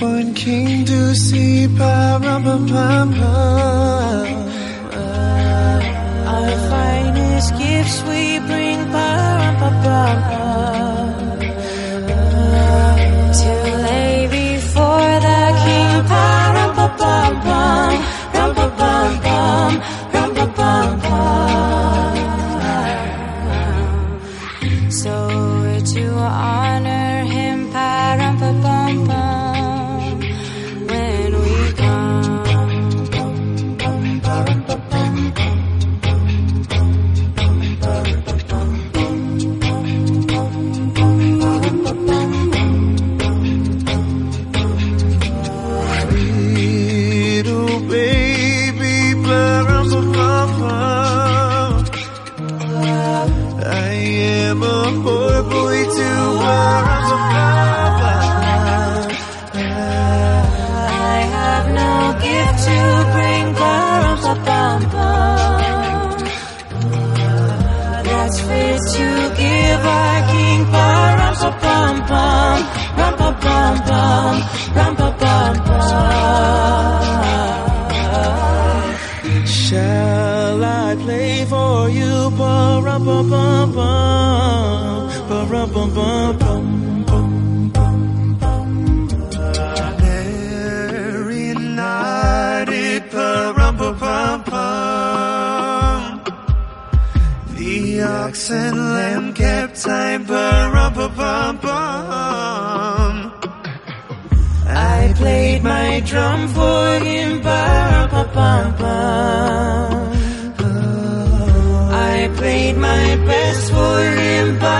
newborn king to see, ba-rum-ba-bum-bum. That's fit to give our king, ba-rum-ba-bum-bum, rum-ba-bum-bum, rum-ba-bum-bum. Shall I play for you? Ba-rum-ba-bum-bum, ba-rum-ba-bum-bum, Mary ox and lamb kept time, ba-rum-ba-bum-bum. I played my drum for him, ba-rum-ba-bum-bum. I played my best for him, rum-ba-bum.